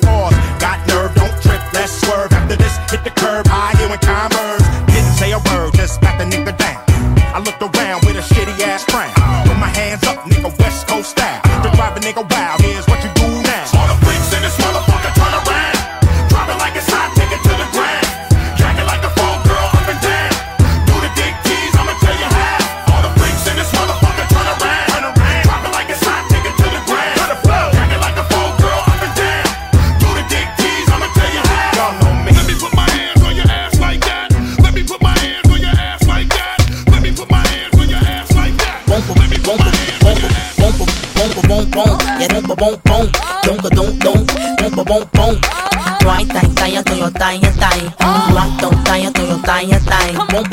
the walls. Got nerve, don't trip, let's dying thing. Boom,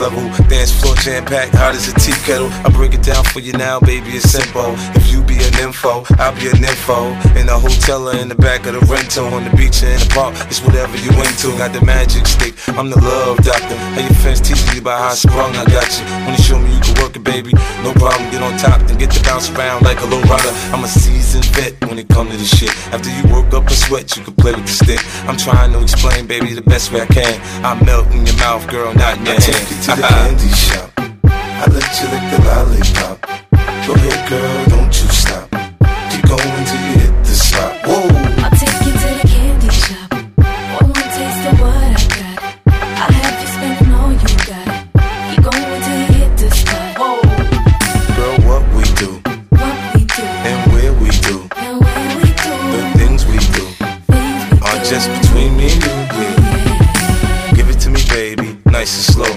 level. Dance floor jam packed, hot as a tea kettle. I break it down for you now, baby, it's simple. If you be an info, I'll be an info. A hotel or in the back of the rental. On the beach or in the park, it's whatever you into. Got the magic stick, I'm the love doctor. How your fans teaching you about how sprung, I got you. When you show me you can work it, baby, no problem. Get on top, then get to bounce around like a low rider. I'm a seasoned vet when it comes to this shit. After you work up a sweat, you can play with the stick. I'm trying to explain, baby, the best way I can. I melt in your mouth, girl, not in your I hand. Take you to the candy shop. I let you lick the lollipop. Go ahead, girl, don't you stop. Keep going till you.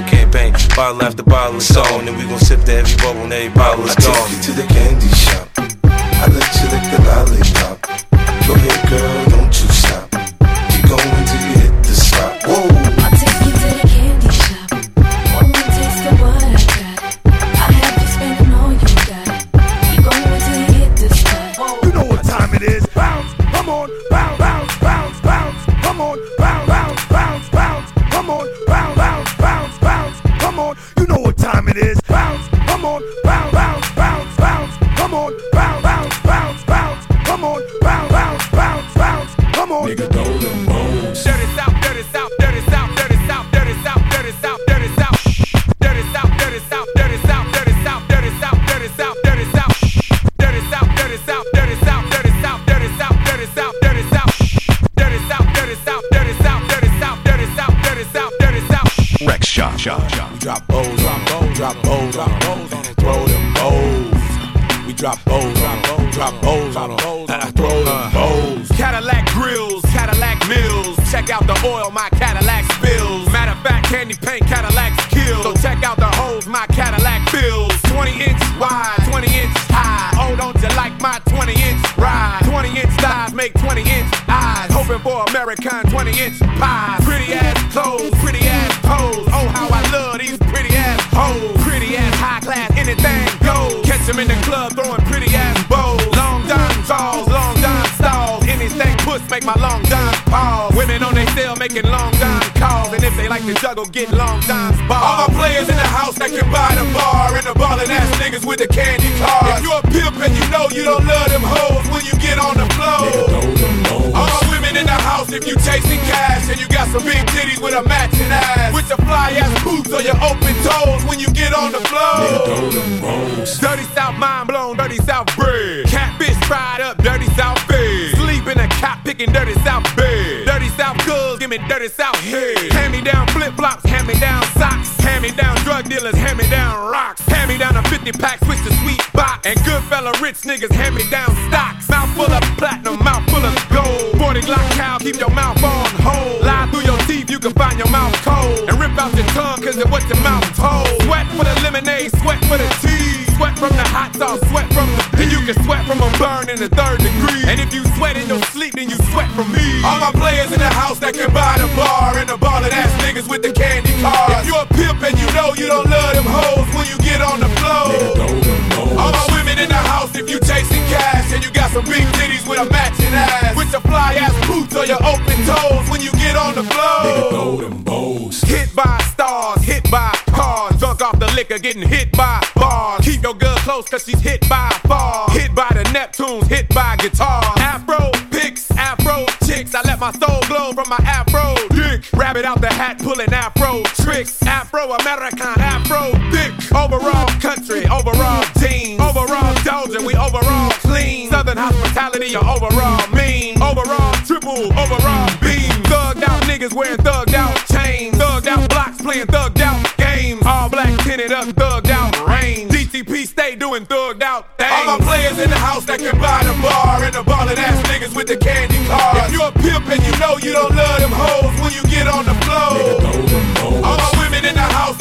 campaign. Bottle after bottle is on, and we gon' sip to every bubble and every bottle is I gone. take you to the candy shop. I let you lick the lollipop. Go ahead, girl, you don't love them hoes when you get on the floor. All women in the house if you chasing cash and you got some big titties with a matching ass. With your fly ass boots or your open toes when you get on the floor. Dirty South mind blown, dirty South bread. Catfish fried up, dirty South bed. Sleep in a cop picking dirty South bed. Dirty South girls, give me dirty South head. Hand me down flip flops, hand me down socks. Hand me down drug dealers, hand me down rocks. Hand me down a 50 pack, switch to sweet. And good fella rich niggas, hand me down stocks. Mouth full of platinum, mouth full of gold. 40 Glock cow, keep your mouth on hold. Lie through your teeth, you can find your mouth cold. And rip out your tongue, cause it what your mouth told. Sweat for the lemonade, sweat for the tea. Sweat from the hot sauce, sweat from the And you can sweat from a burn in the third degree. And if you sweat in your sleep, then you sweat from me. All my players in the house that can buy the bar. And the ballin' ass niggas with the candy cars. If you a pimp and you know you don't love them hoes when you get on the floor. All my women in the house if you chasing cash and you got some big titties with a matching ass. With your fly ass boots or your open toes when you get on the floor. Throw them bows. Hit by stars, hit by cars. Drunk off the liquor, getting hit by bars. Keep your girl close, cause she's hit by far. Hit by the Neptunes, hit by guitar. Afro picks, afro chicks. I let my soul glow from my afro dick. Rabbit out the hat, pulling afro tricks. Afro American, afro thick. Overall country, overall team. Hospitality, or overall mean. Overall triple, overall beam. Thugged out niggas wearing thugged out chains. Thugged out blocks playing thugged out games. All black tinted up, thugged out rain. DTP stay doing thugged out things. All my players in the house that can buy the bar. And the ballin' ass niggas with the candy cars. If you a pimp and you know you don't love them hoes when you get on the floor.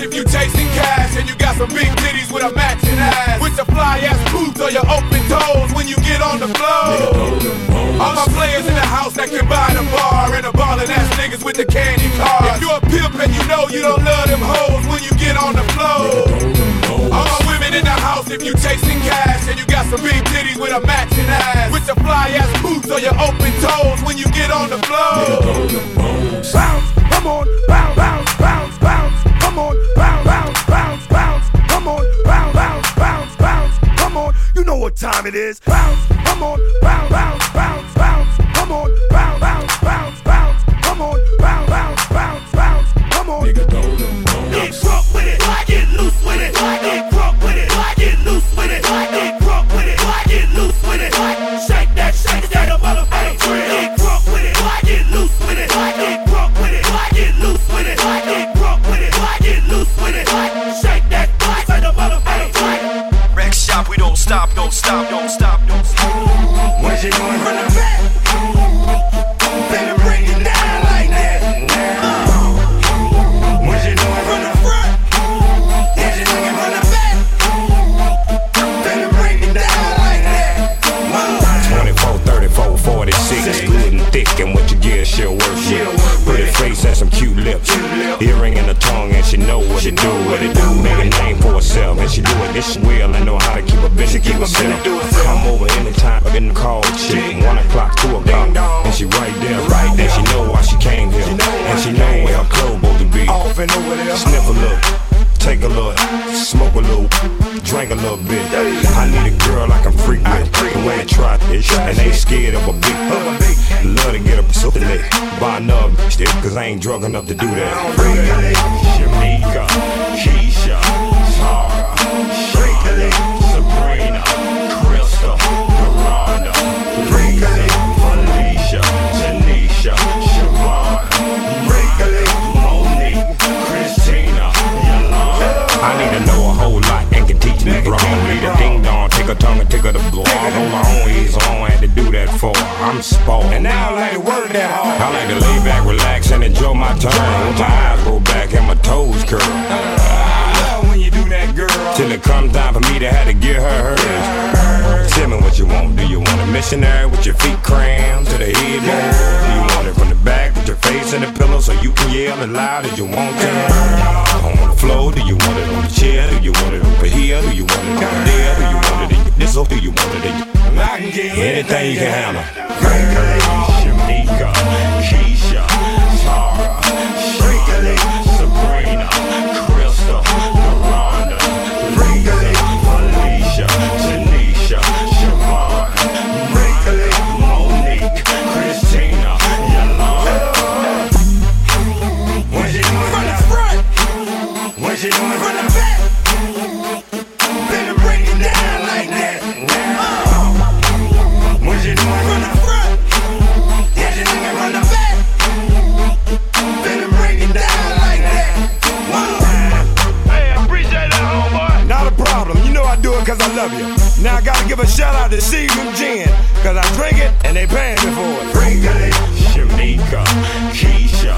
If you chasing cash and you got some big titties with a matching ass. With your fly ass boots or your open toes when you get on the floor. All my players in the house that can buy the bar and the ballin' ass niggas with the candy cars. If you a pimp and you know you don't love them hoes when you get on the floor. All my women in the house if you chasing cash and you got some big titties with a matching ass. With your fly ass boots or your open toes when you get on the floor. Bounce, come on, bounce, what time it is. Bounce, come on, bounce, bounce, bounce, bounce. Come on, bounce, bounce, bounce, bounce. stop, don't stop, don't stop. Where's it going? drugging enough to do that. Want missionary with your feet crammed to the headboard? Do you want it from the back with your face in the pillow so you can yell as loud as you want to? On the floor, do you want it on the chair? Do you want it over here? Do you want it over there? Do you want it in your or do you want it in your anything you can handle? Cause I love you. Now I gotta give a shout out to Seagram Gin, cause I drink it and they paying me for it. Drink it. Shamika, Keisha,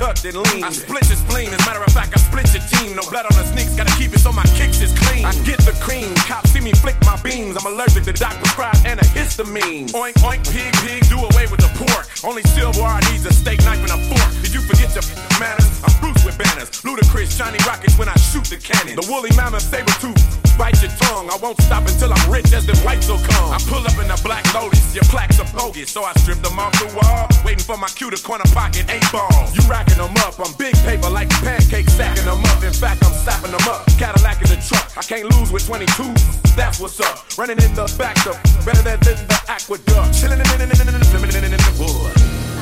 tucked and lean. I split your spleen. As a matter of fact, I split your team. No blood on the sneaks. Gotta keep it so my kicks is clean. I get the cream. Cops see me flick my beams. I'm allergic to doc prescribed antihistamine. Oink, oink, pig, pig. Do away with the pork. Only silverware I needs a steak knife and a fork. Did you forget your manners? I'm Bruce with banners. Ludacris, shiny rockets when I shoot the cannon. The woolly mammoth saber tooth. Bite your tongue. I won't stop until I'm rich as the whites will come. I pull up in a black lotus. Your plaques are bogus. So I strip them off the wall. Waiting for my cue to corner pocket eight ball. You stacking them up. I'm big paper like pancakes, pancake, stacking them up. In fact, I'm slapping them up. Cadillac in the truck, I can't lose with 22. That's what's up. Running in the back of better than the aqueduct. Chilling in the wood.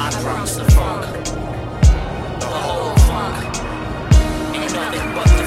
I drops the funk, the whole funk, ain't nothing but.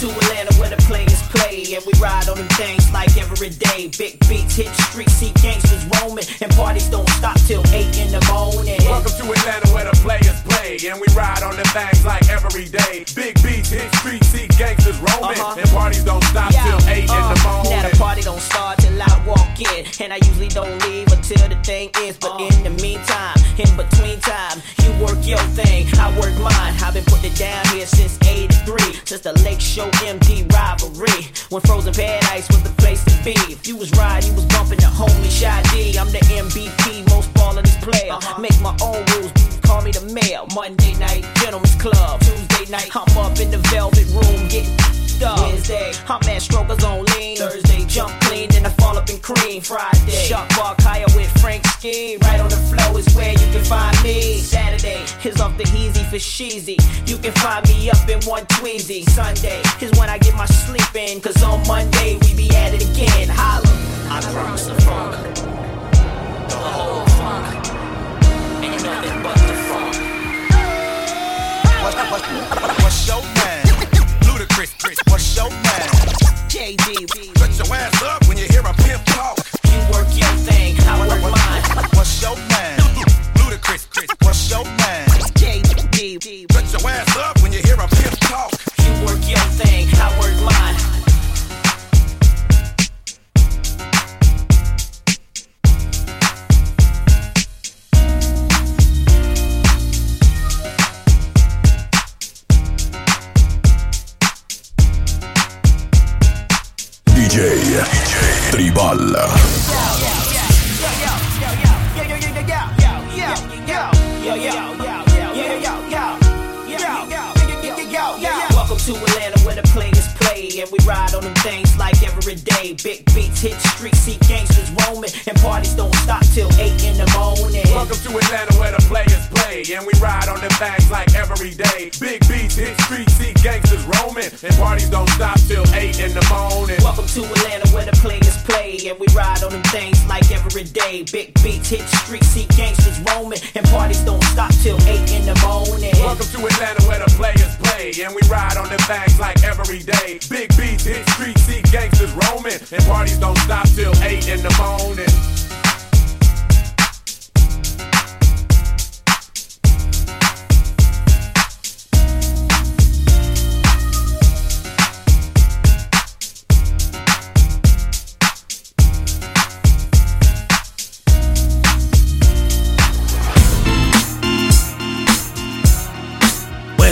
To Atlanta where the players play and we ride on them things like every day. Big beats hit the streets, see gangsters roaming, and parties don't stop till 8 in the morning. Welcome to Atlanta where the players play, and we ride on the things like every day. Big beats hit streets, see gangsters roaming, Uh-huh. and parties don't stop till 8 in the Uh, morning. Now the party don't start till I walk in, and I usually don't leave until the thing ends. But in the meantime, in between time, you work your thing, I work mine. I've been putting it down here since '83, since the Lake Show MD rivalry, when Frozen Paradise was the place to be. If you was riding, you was bumping the homie Shy D. I'm the MVP, most ballin' player. Uh-huh. Make my own rules. Call me the mayor. Monday night, gentlemen's club. Tuesday night, I'm up in the velvet room getting up. Wednesday, I'm at Strokers on lean. Thursday, jump clean, then I fall up in cream. Friday, Shark Bar Kaya with Frank Ski. Right on the flow is where you can find me. Saturday is off the easy for sheezy. You can find me up in one tweezy. Sunday is when I get my sleep in. Cause on Monday we be at it again. Holla. I promise the funk. The whole funk. Ain't nothing but. What's your name? Ludacris. What's your name? JD. Put your ass up when you hear a pimp talk. You work your thing, I work mine. What's your name?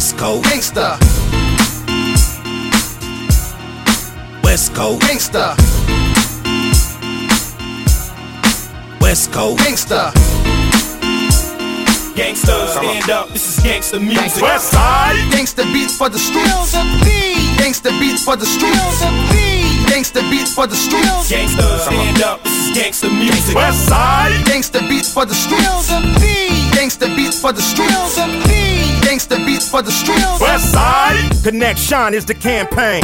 West Coast Gangsta, West Coast gangsta, West Coast gangsta. Gangsters, stand up, this is gangster music. West side. Gangsta beats for the streets. Gangsta beats for the streets. Gangsta beats for the streets. Gangsters, stand up, this is gangster music. West side. Gangsta beats for the streets. Gangsta beats for the streets. Gangsta beats for the streets. West side. Connection is the campaign.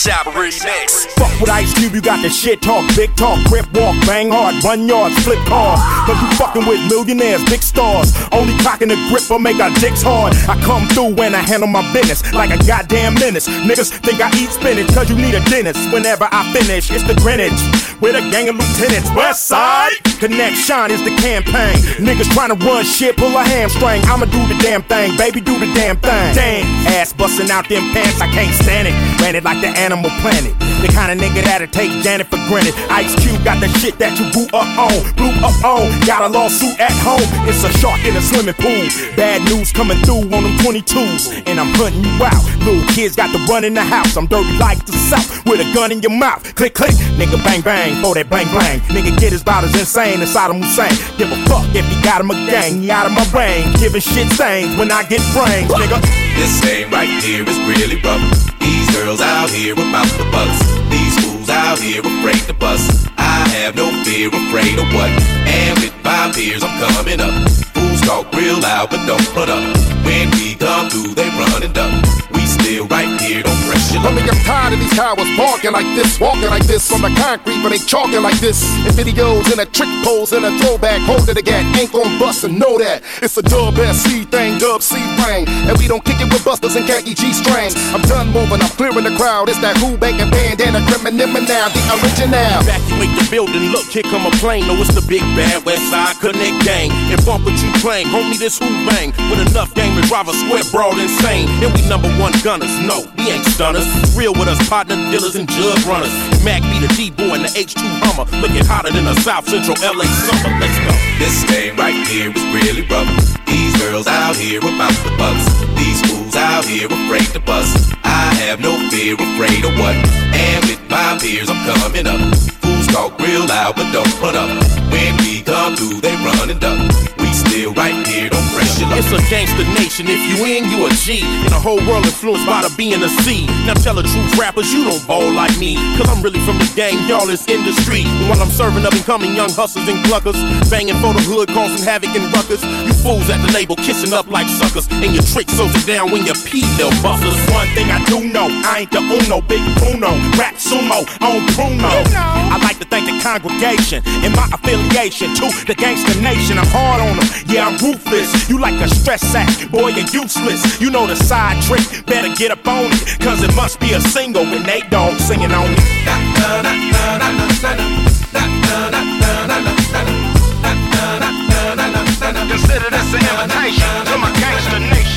Shop Remix. Fuck with Ice Cube, you got the shit talk, big talk, grip walk, bang hard, run yards, flip cars. Cause you fucking with millionaires, big stars. Only cocking the grip will make our dicks hard. I come through when I handle my business like a goddamn menace. Niggas think I eat spinach cause you need a dentist. Whenever I finish, it's the Greenwich. With a gang of lieutenants, West Side. Connection is the campaign. Niggas trying to run shit, pull a hamstring. I'ma do the damn thing, baby, do the damn thing. Damn, ass busting out them pants, I can't stand it. Ran it like the animal planet. The kind of nigga that'll take Janet for granted. Ice Cube got the shit that you grew up on, blew up on. Got a lawsuit at home. It's a shark in a swimming pool. Bad news coming through on them 22s, and I'm hunting you out. Little kids got the run in the house. I'm dirty like the South with a gun in your mouth. Click click, nigga bang bang, for that bang bang. Nigga get his about as insane as Saddam Hussein. Give a fuck if he got him a gang. He out of my range, giving shit stains when I get brains, nigga. This thing right here is really rough. These girls out here about the bucks. These fools out here afraid to bust. I have no fear, afraid of what? And with my peers, I'm coming up. Fools talk real loud, but don't put up. When we come through, they run and duck. We still right here, don't break. Homie, I'm tired of these cowards barking like this, walking like this on the concrete, but they chalking like this. In videos, in a trick pose, in a throwback, hold it again. Ain't gon' bust and know that. It's a dub SC thing, dub C thing. And we don't kick it with busters and khaki G strings. I'm done moving, I'm clearing the crowd. It's that who banging bandana, criminal now, the original. Evacuate the building, look, here come a plane. No, it's the big bad West Side Connect gang. And bump what you claim, homie, this who bang. With enough game to drive a square broad insane. And we number one gunners, no, we ain't stunners. Real with us, partner dealers and jug runners. Mac be the D-boy and the H2 Hummer. Looking hotter than a South Central LA summer. Let's go. This game right here is really rough. These girls out here about the bucks. These fools out here afraid to bust. I have no fear, afraid of what? And with my peers, I'm coming up. Fools talk real loud, but don't put up. When we come through, they run and duck. We still right here, don't pressure up. It's a gangster nation. If you in, you a G. In a whole world influenced by the B and the C. Now tell the truth, rappers, you don't ball like me. Cause I'm really from the gang, y'all is industry. And while I'm serving up and coming young hustlers and cluckers, banging for the hood, causing havoc and ruckus. You fools at the label, kissing up like suckers. And your trick slows it down when you pee, they'll busters. One thing I do know, I ain't the Uno, big Bruno, rap sumo on Bruno. I like to thank the congregation and my affiliation to the gangster nation. I'm hard on them, yeah, I'm ruthless. You like a stress sack, boy, you're useless. You know the side trick, better get up on it, cause it must be a single when they don't singing on it. Consider this an invitation to my gangster nation.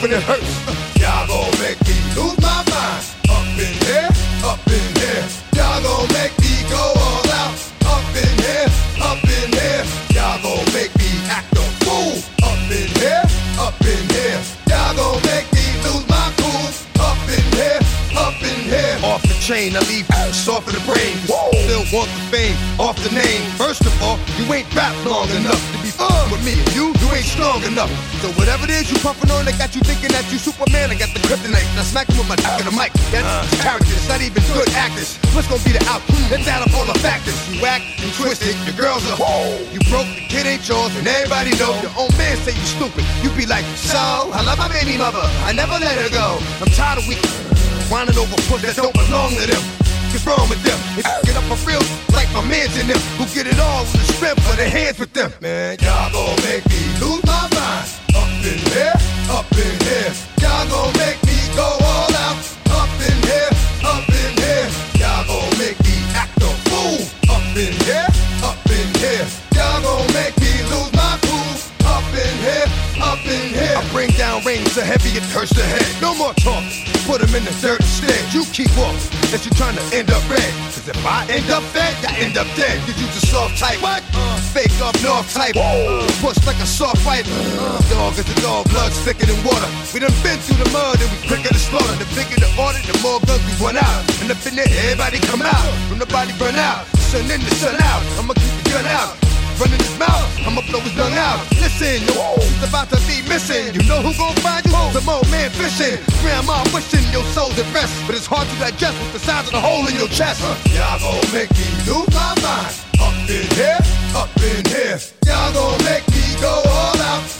Telling the want the fame, off the name. First of all, you ain't rap long enough to be fun with me. You, you ain't strong enough. So whatever it is you puffin' on, they got you thinking that you Superman. I got the kryptonite. Now smack him with my dick in the mic. That's uh. characters, not even good actors. What's gonna be the outcome? Let's add up all the factors. You act, you twisted, your girls are You broke, the kid ain't yours, and everybody know. Your own man say you stupid. You be like, so, I love my baby mother. I never let her go. I'm tired of weak whining over puss that don't belong to them. What's wrong with them? Get up for real, like my mans in them, who get it all with the strength of their hands with them. Man, y'all gon' make me lose my mind. Up in here, up in here. Y'all gon' make me go rain so heavy it hurts the head. No more talk. Put them in the dirt instead. You keep walking. That you trying to end up red. Cause if I end up fed, I end up dead. Cause you just soft type. What? Uh, fake up north type. Uh, push like a soft fighter. Uh, dog is a dog, blood thicker than water. We done been through the mud and we quicker to slaughter. The bigger the order, the more guns we run out. And up in there, everybody come out. From the body burn out. Sun in the sun out. I'ma keep the gun out running his mouth. I'ma blow his lung out. Listen, your it's about to be missing. You know who gon' find you? The more man fishing. Grandma wishing your soul's at rest, but it's hard to digest with the size of the hole in your chest. Y'all gon' make me lose my mind. Up in here, up in here. Y'all gon' make me go all out.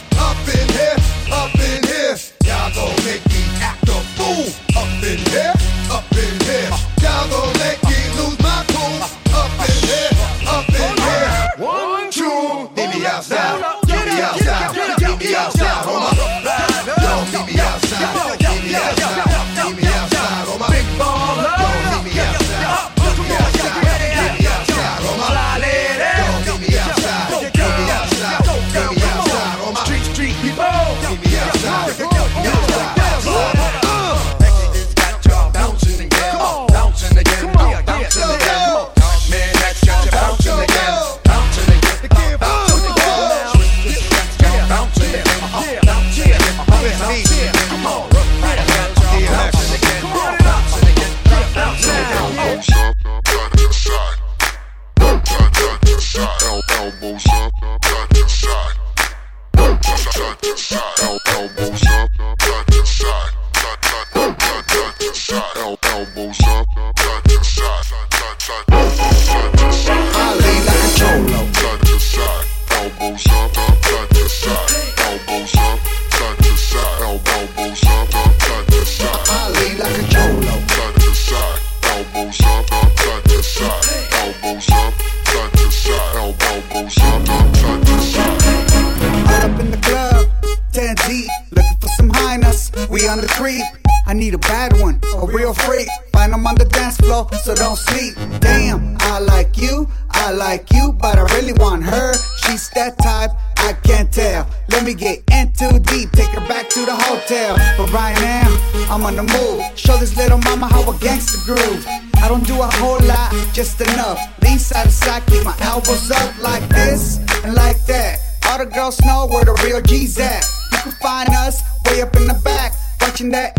'Em on the dance floor, so don't sleep. Damn, I like you, I like you, but I really want her. She's that type, I can't tell. Let me get in too deep, take her back to the hotel. But right now, I'm on the move. Show this little mama how a gangster groove. I don't do a whole lot, just enough. Lean side to side, keep my elbows up like this and like that. All the girls know where the real G's at. You can find us way up in the back, watching that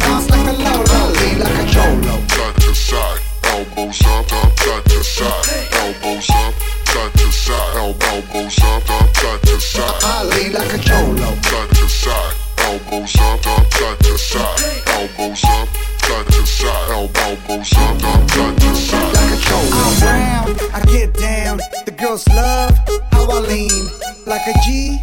bounce like a Lolo, lean like a cholo. Cut to side, elbows up, cut to side. Elbows up, cut to side. Elbows up, cut to side. I lean like a cholo. Cut to side, elbows up, cut to side. Elbows up, cut to side. Elbows up, cut to side. Like a Cholo. I'm round, I get down. The girls love how I lean like a G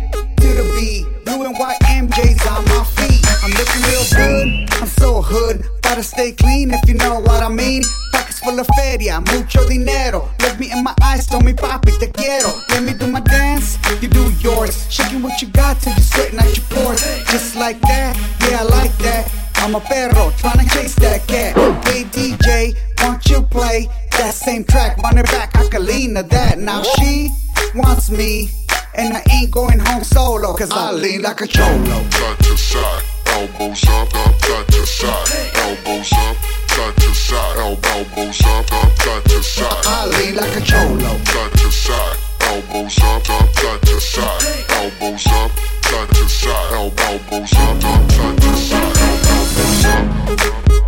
to the B. Blue and white MJs on my feet. I'm looking real good. I'm so hood. Gotta stay clean if you know what I mean. Pockets full of feria, mucho dinero. Look me in my eyes, tell me papi te quiero. Let me do my dance, you do yours. Shaking what you got till you're sweating at your pores. Just like that, yeah I like that. I'm a perro, tryna chase that cat. Hey DJ, won't you play that same track? Run it back, I can lean to that. Now she wants me, and I ain't going home solo, cause I lean like a cholo. Side to side, elbows up, up, side to side, elbows up, side to side, elbows up, up, side to side. I lean like a cholo. Side to side, elbows up, up, side to side, elbows up, side to side, elbows up, up, side to side, elbows up.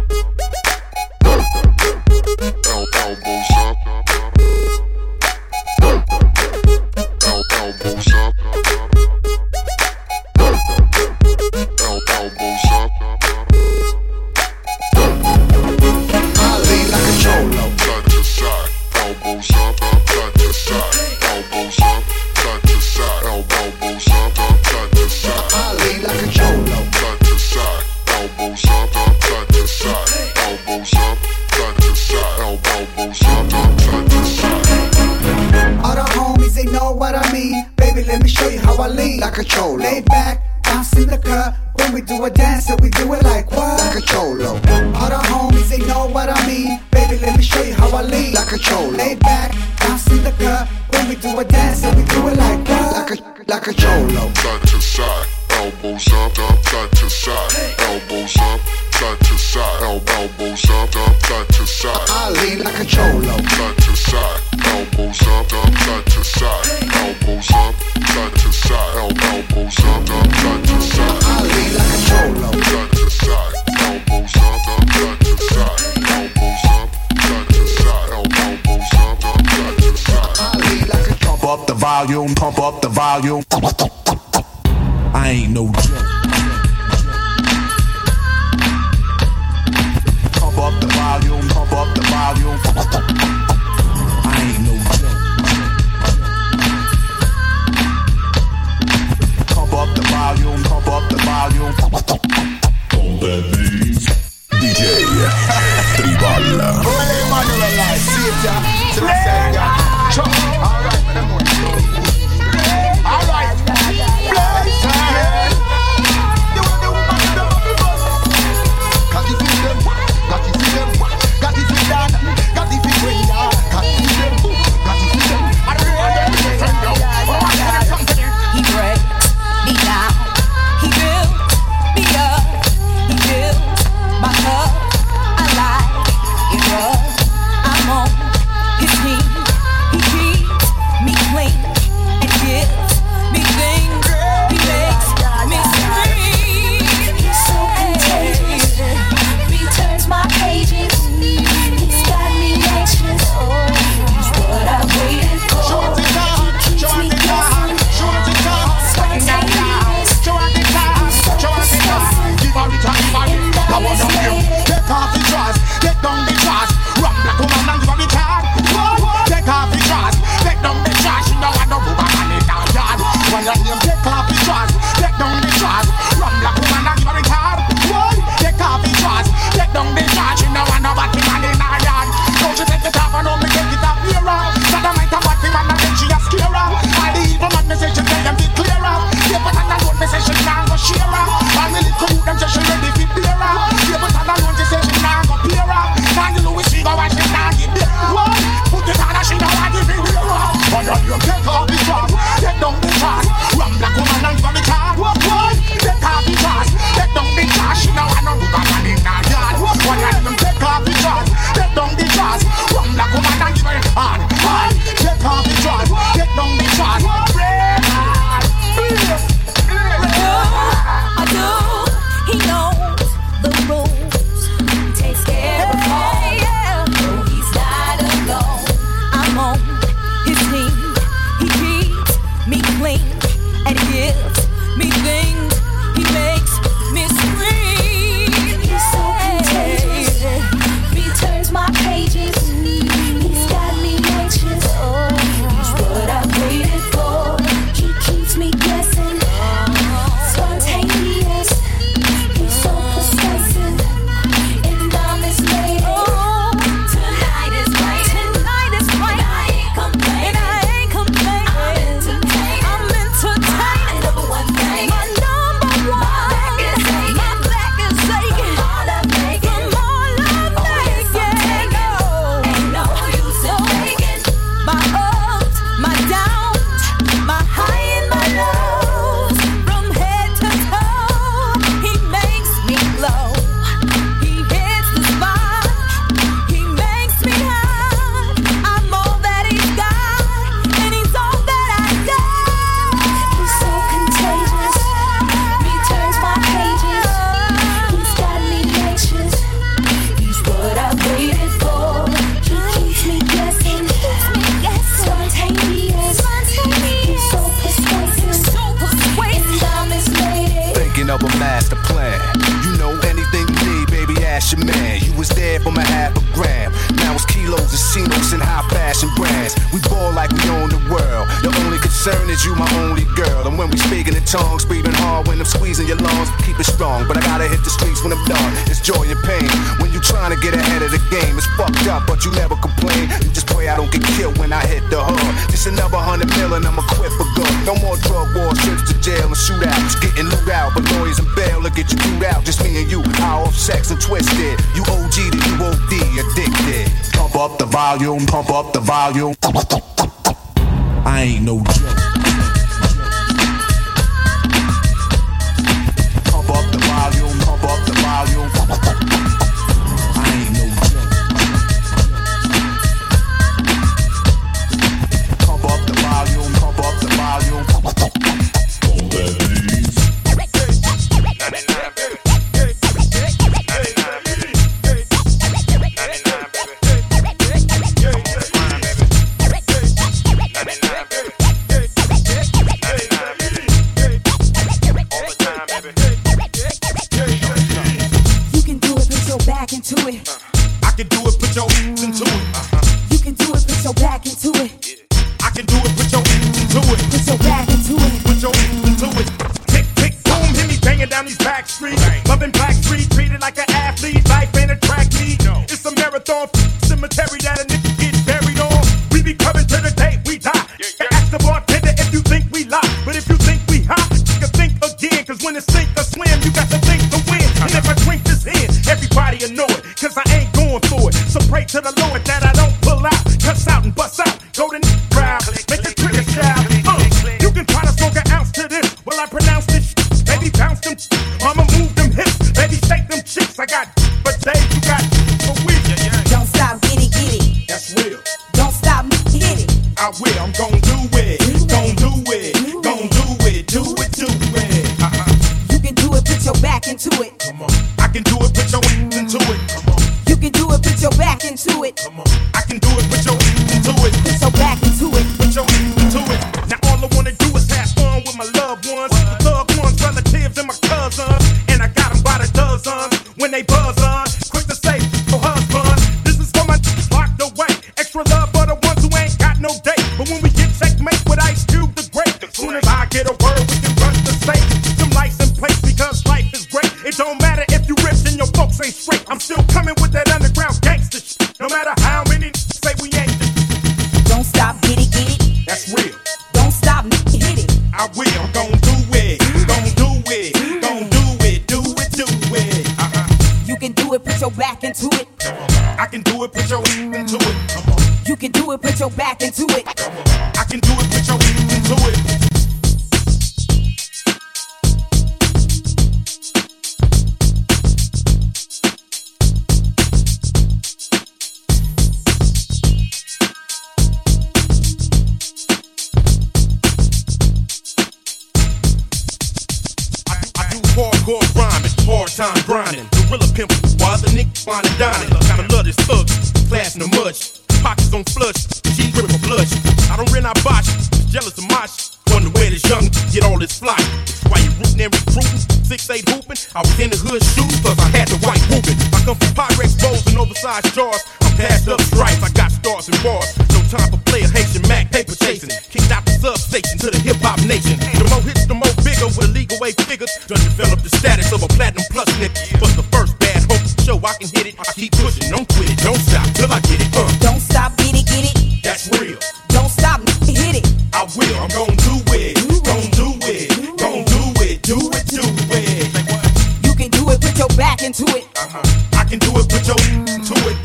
Uh-huh. I can do it, put your into it.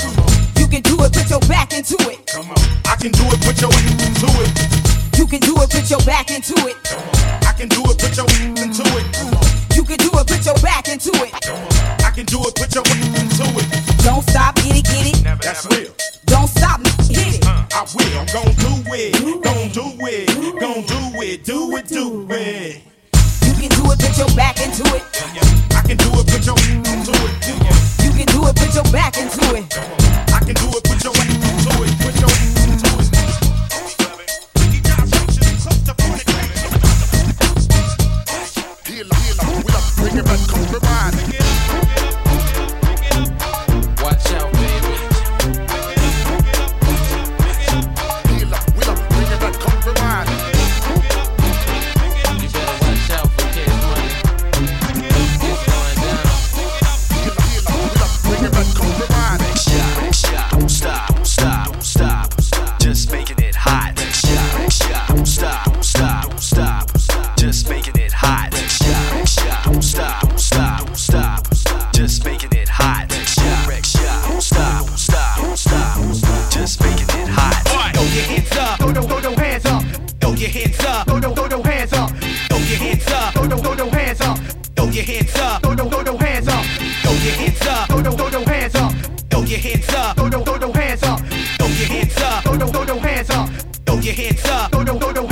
You can do it, put your back into it. Come on. I can do it, put your into it. You can do it, put your back into it. I can do it, put your into it. You can do it, put your back into it. I can do it, put your into it. Don't stop, get it, get it. That's real. Don't stop, hit it. Uh, I will. I'm gon' do it. Gon' do it. Gon' do it. Do it. Do it. You can do it, put your back into it. I can do it, put your into it it, put your back into it. your hands up. Throw, throw, throw,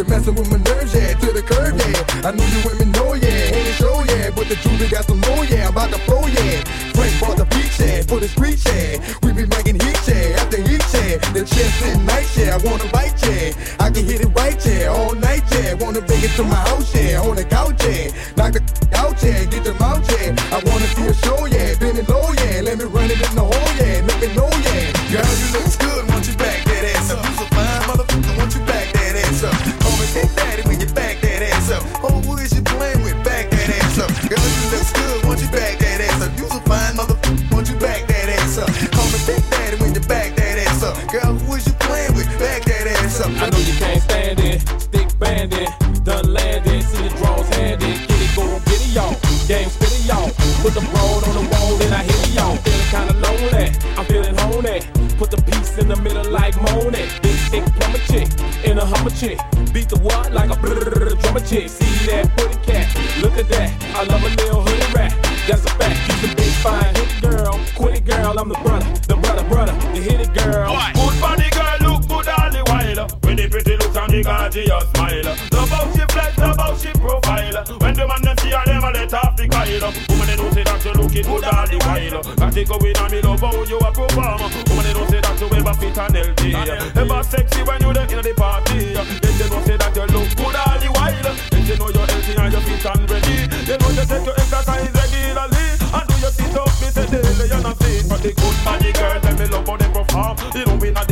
You're messing with my nerves, yeah, to the curb, yeah. I knew you women know, yeah, ain't show, yeah. But the jewelry got some more, yeah, about the flow, yeah. Frank bought the beach, yeah, for the street, yeah. We be making heat, yeah, after heat, yeah. The chest and nice, yeah, I wanna bite, yeah. I can hit it right, yeah, all night, yeah. Wanna bring it to my house, yeah, on the couch, yeah. Knock the Party going on, me love how you a perform Woman, they don't say that you ever fit and healthy Ever sexy when you there in the party. Then they don't say that you look good all the while. Then they know you're healthy and you're fit and ready. They know you take your exercise regularly. And do your sit-up, me say daily, you're not fit But the good body girl, let me love how they perform. You know we not